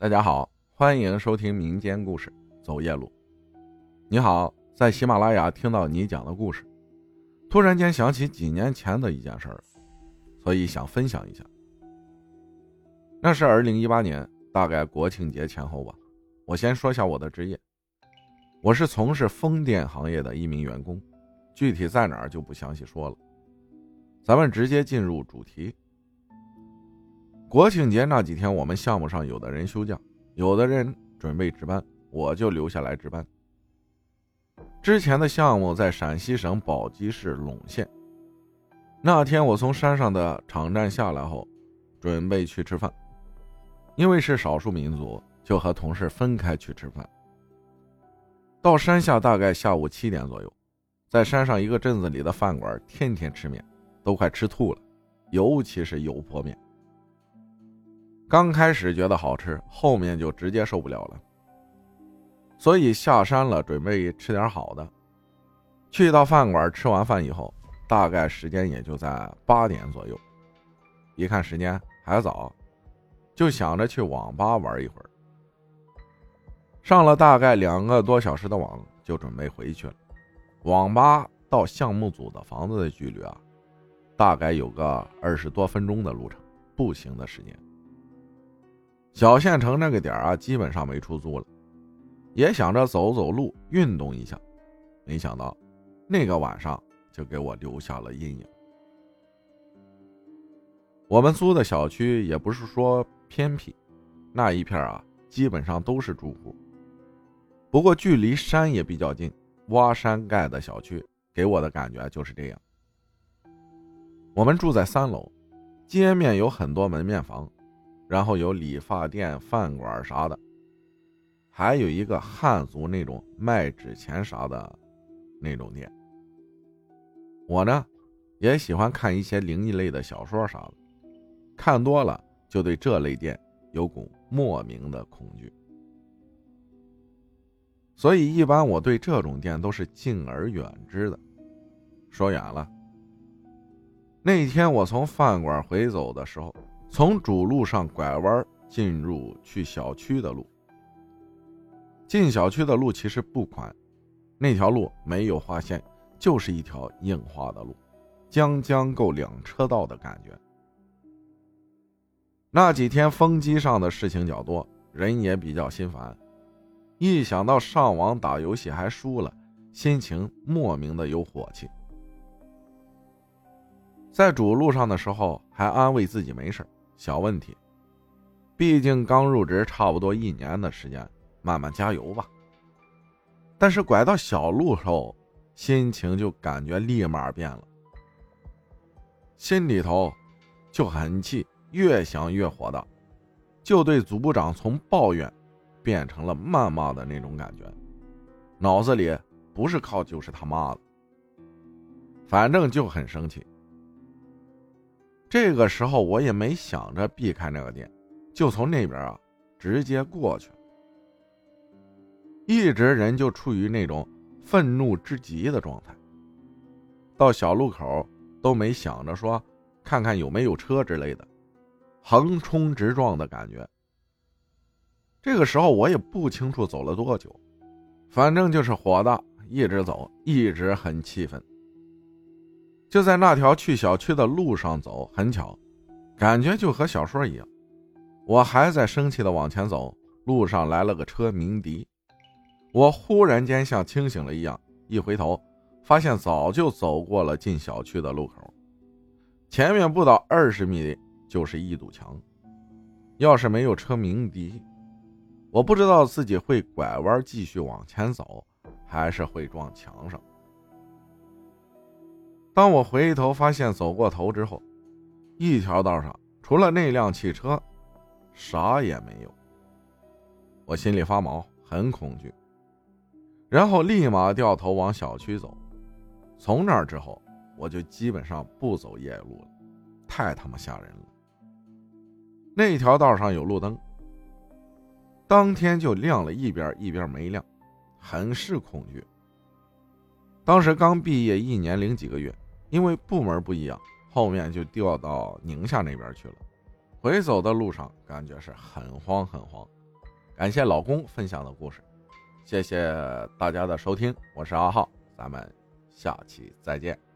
大家好，欢迎收听民间故事《走夜路》。你好，在喜马拉雅听到你讲的故事，突然间想起几年前的一件事儿，所以想分享一下。那是二零一八年，大概国庆节前后吧。我先说下我的职业，我是从事风电行业的一名员工，具体在哪儿就不详细说了。咱们直接进入主题。国庆节那几天，我们项目上有的人休假，有的人准备值班，我就留下来值班。之前的项目在陕西省宝鸡市陇县。那天我从山上的场站下来后，准备去吃饭，因为是少数民族，就和同事分开去吃饭。到山下大概下午七点左右，在山上一个镇子里的饭馆，天天吃面，都快吃吐了，尤其是油泼面。刚开始觉得好吃，后面就直接受不了了。所以下山了，准备吃点好的。去到饭馆吃完饭以后，大概时间也就在八点左右。一看时间还早，就想着去网吧玩一会儿。上了大概两个多小时的网，就准备回去了。网吧到项目组的房子的距离啊，大概有个二十多分钟的路程，步行的时间。小县城那个点啊，基本上没出租了，也想着走走路，运动一下，没想到那个晚上就给我留下了阴影。我们租的小区也不是说偏僻，那一片啊，基本上都是住户，不过距离山也比较近，挖山盖的小区给我的感觉就是这样。我们住在三楼，街面有很多门面房。然后有理发店、饭馆啥的，还有一个汉族那种卖纸钱啥的，那种店。我呢，也喜欢看一些灵异类的小说啥的，看多了就对这类店有股莫名的恐惧。所以一般我对这种店都是敬而远之的。说远了，那天我从饭馆回走的时候。从主路上拐弯进入去小区的路，进小区的路其实不宽，那条路没有划线，就是一条硬化的路，将将够两车道的感觉。那几天风机上的事情较多，人也比较心烦，一想到上网打游戏还输了，心情莫名的有火气。在主路上的时候，还安慰自己没事小问题，毕竟刚入职差不多一年的时间，慢慢加油吧。但是拐到小路后，心情就感觉立马变了，心里头就很气，越想越火大，就对组部长从抱怨变成了谩骂的那种感觉，脑子里不是靠就是他妈的，反正就很生气。这个时候我也没想着避开那个店，就从那边啊直接过去，一直人就处于那种愤怒之极的状态。到小路口都没想着说看看有没有车之类的，横冲直撞的感觉。这个时候我也不清楚走了多久，反正就是火大，一直走，一直很气愤。就在那条去小区的路上走，很巧，感觉就和小说一样。我还在生气的往前走，路上来了个车鸣笛，我忽然间像清醒了一样，一回头，发现早就走过了进小区的路口，前面不到二十米就是一堵墙。要是没有车鸣笛，我不知道自己会拐弯继续往前走，还是会撞墙上。当我回头发现走过头之后，一条道上除了那辆汽车，啥也没有。我心里发毛，很恐惧，然后立马掉头往小区走。从那之后，我就基本上不走夜路了，太他妈吓人了。那条道上有路灯，当天就亮了一边，一边没亮，很是恐惧。当时刚毕业一年零几个月。因为部门不一样，后面就调到宁夏那边去了。回走的路上，感觉是很慌很慌，感谢老公分享的故事，谢谢大家的收听，我是阿浩，咱们下期再见。